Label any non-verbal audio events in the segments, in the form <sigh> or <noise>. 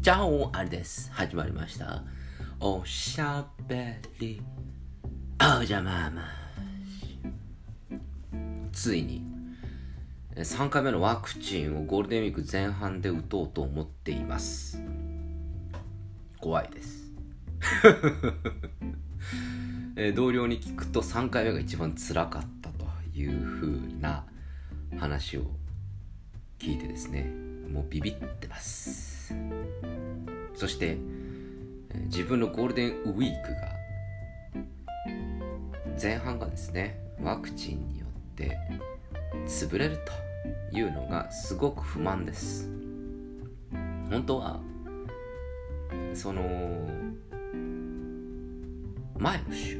じゃおあれです。始まりました。おしゃべり。おじゃままついに、3回目のワクチンをゴールデンウィーク前半で打とうと思っています。怖いです。<laughs> え同僚に聞くと3回目が一番辛かったという風な話を聞いてですねもうビビってます。そして自分のゴールデンウィークが前半がですねワクチンによって潰れるというのがすごく不満です。本当はその前の週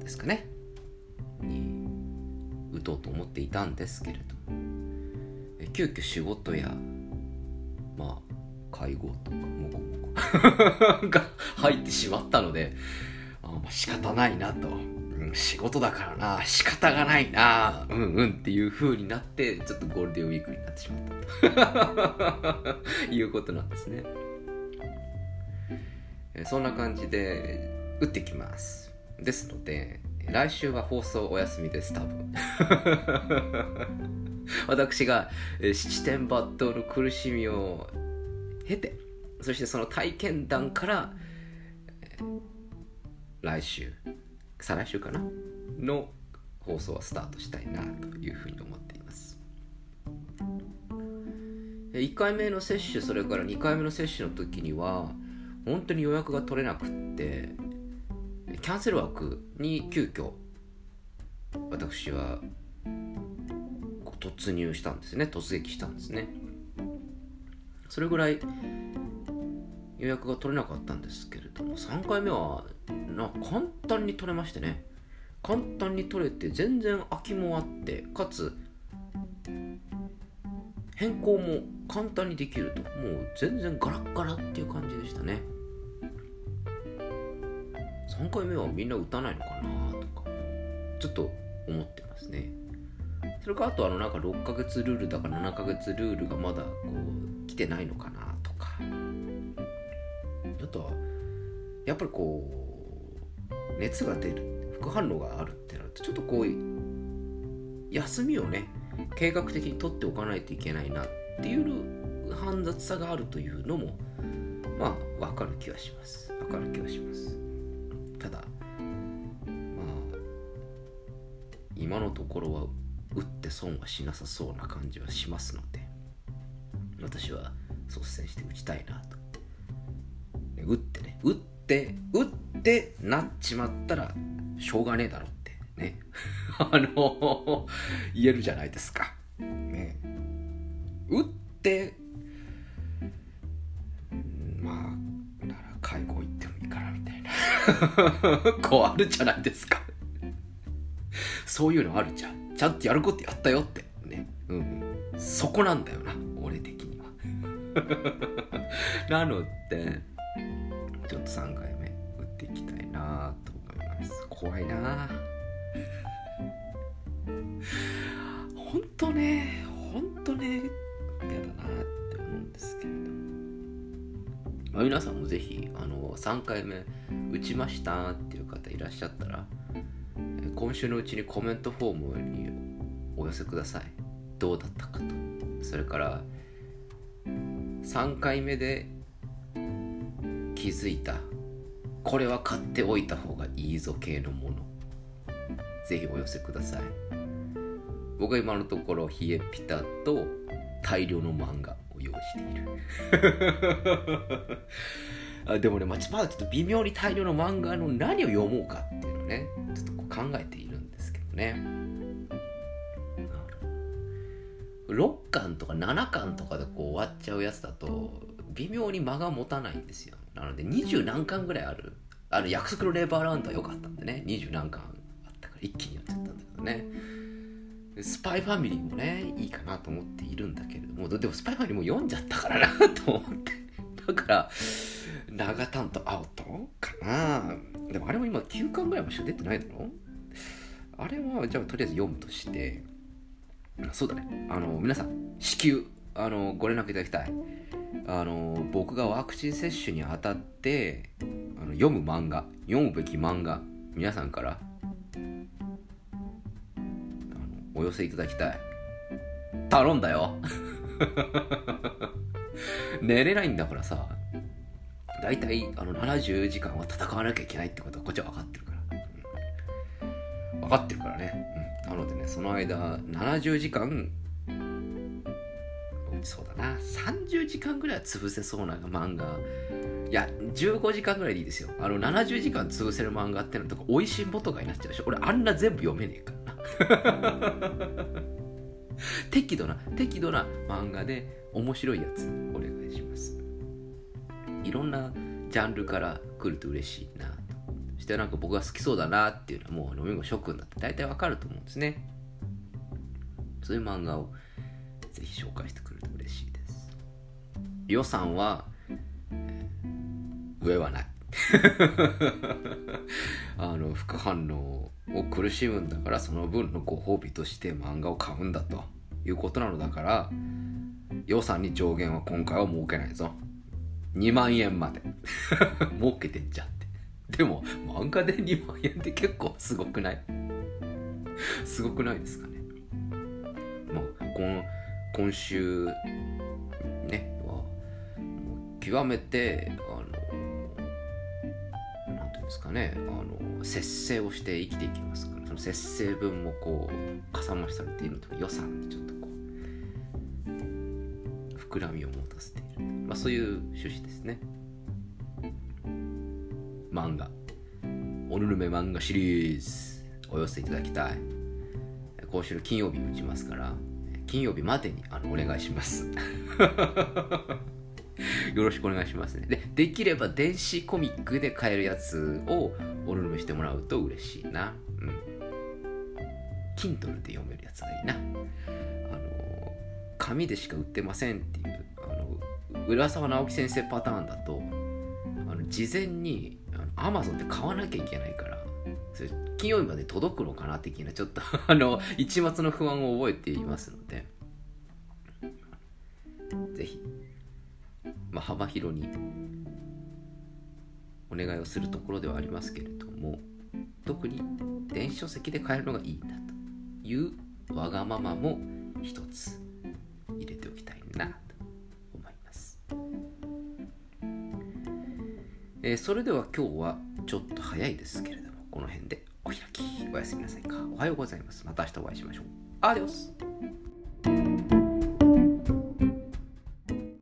ですかねに打とうと思っていたんですけれどえ急遽仕事やまあ会合とかもごもご。<laughs> が入ってしまったのであまあ仕方ないなと、うん、仕事だからな。仕方がないな。うんうんっていう風になってちょっとゴールデンウィークになってしまったと。<laughs> いうことなんですね。そんな感じで打ってきます。ですので来週は放送お休みです多分。<laughs> 私が七点抜刀の苦しみを経てそしてその体験談から、来週再来週かな？の放送はスタートしたいなというふうに思っています。1回目の接種それから2回目の接種の時には本当に予約が取れなくってキャンセル枠に急遽私は突入したんですね。突撃したんですね。それぐらい予約が取れなかったんですけれども3回目はな簡単に取れましてね。簡単に取れて全然空きもあってかつ変更も簡単にできると。もう全然ガラッガラっていう感じでしたね。3回目はみんな打たないのかなとかちょっと思ってますね。それかあとあのなんか6ヶ月ルールだか7ヶ月ルールがまだこう来てないのかなとか。あとはやっぱりこう熱が出る副反応があるってなるとちょっとこう休みをね計画的に取っておかないといけないなっていう煩雑さがあるというのもまあ分かる気はします。分かる気はします。ただまあ今のところは打って損はしなさそうな感じはしますので私は率先して打ちたいなと打って。ね打って打ってなっちまったらしょうがねえだろってね。<laughs> あの言えるじゃないですか、ね、打ってまあなら介護行ってもいいかなみたいな。<laughs> こうあるじゃないですか。そういうのあるじゃん。ちゃんとやることやったよって。ね。うんそこなんだよな俺的には。<laughs> なのでちょっと3回目打っていきたいなと思います。怖いな。ほんとねほんとね嫌だなって思うんですけれどまあ、皆さんもぜひあの3回目打ちましたっていう方いらっしゃったら今週のうちにコメントフォームにお寄せください。どうだったかと。それから3回目で気づいた。これは買っておいた方がいいぞ系のもの。ぜひお寄せください。僕は今のところ冷えピタと大量の漫画を用意している。<laughs> あでもね、まあ、まだちょっと微妙に大量の漫画の何を読もうかっていうのねちょっと考えているんですけどね。6巻とか7巻とかでこう終わっちゃうやつだと微妙に間が持たないんですよ。なので20何巻ぐらいある。あの約束のネバーラウンドは良かったんでね。20何巻あったから一気にやっちゃったんだけどね。スパイファミリーもねいいかなと思っているんだけれどもでもスパイファミリーも読んじゃったからなと思って。だから長担当アウトかな。でもあれも今9巻ぐらいしか出てないだろ？あれはじゃあとりあえず読むとしてそうだね。あの皆さん至急あのご連絡いただきたい。あの僕がワクチン接種にあたってあの読む漫画読むべき漫画皆さんからあのお寄せいただきたい。頼んだよ。<laughs> 寝れないんだからさ大体あの70時間は戦わなきゃいけないってことはこっちは分かってるから、分かってるからね、うん、なのでねその間70時間そうだな。30時間ぐらいは潰せそうな漫画。いや15時間ぐらいでいいですよ。あの70時間潰せる漫画ってのとかおいしんぼとかになっちゃうでしょ。俺あんな全部読めねえからな。<laughs> 適度な適度な漫画で面白いやつお願いします。いろんなジャンルから来ると嬉しいな。してなんか僕が好きそうだなっていうのはもう飲み物諸君だって大体わかると思うんですね。そういう漫画をぜひ紹介してくれると嬉しいです。予算は上はない。<laughs> あの副反応を苦しむんだからその分のご褒美として漫画を買うんだということなのだから予算に上限は今回は設けないぞ。2万円まで。<laughs> 設けてっちゃって。でも漫画で2万円って結構すごくない？すごくないですかね？もうこの今週ねは極めてあの何ていうんですかね？あの節制をして生きていきますから。その節制分もこうかさ増しされているのと予算にちょっとこう膨らみを持たせている、まあ、そういう趣旨ですね。漫画おぬるめ漫画シリーズお寄せいただきたい今週の金曜日打ちますから金曜日までにあのお願いします <laughs> よろしくお願いしますね。で、できれば電子コミックで買えるやつをおぬるめしてもらうと嬉しいな。うん。Kindle で読めるやつがいいな。あの、紙でしか売ってませんっていう、あの、浦沢直樹先生パターンだと、あの事前にあの Amazon で買わなきゃいけないから、それ金曜日まで届くのかな的な、ちょっと <laughs> あの、一末の不安を覚えていますので、ぜひまあ、幅広にお願いをするところではありますけれども特に電子書籍で買えるのがいいんだというわがままも一つ。えー、それでは今日はちょっと早いですけれどもこの辺でお開き。おやすみなさいか。おはようございます。また明日お会いしましょう。アディオス。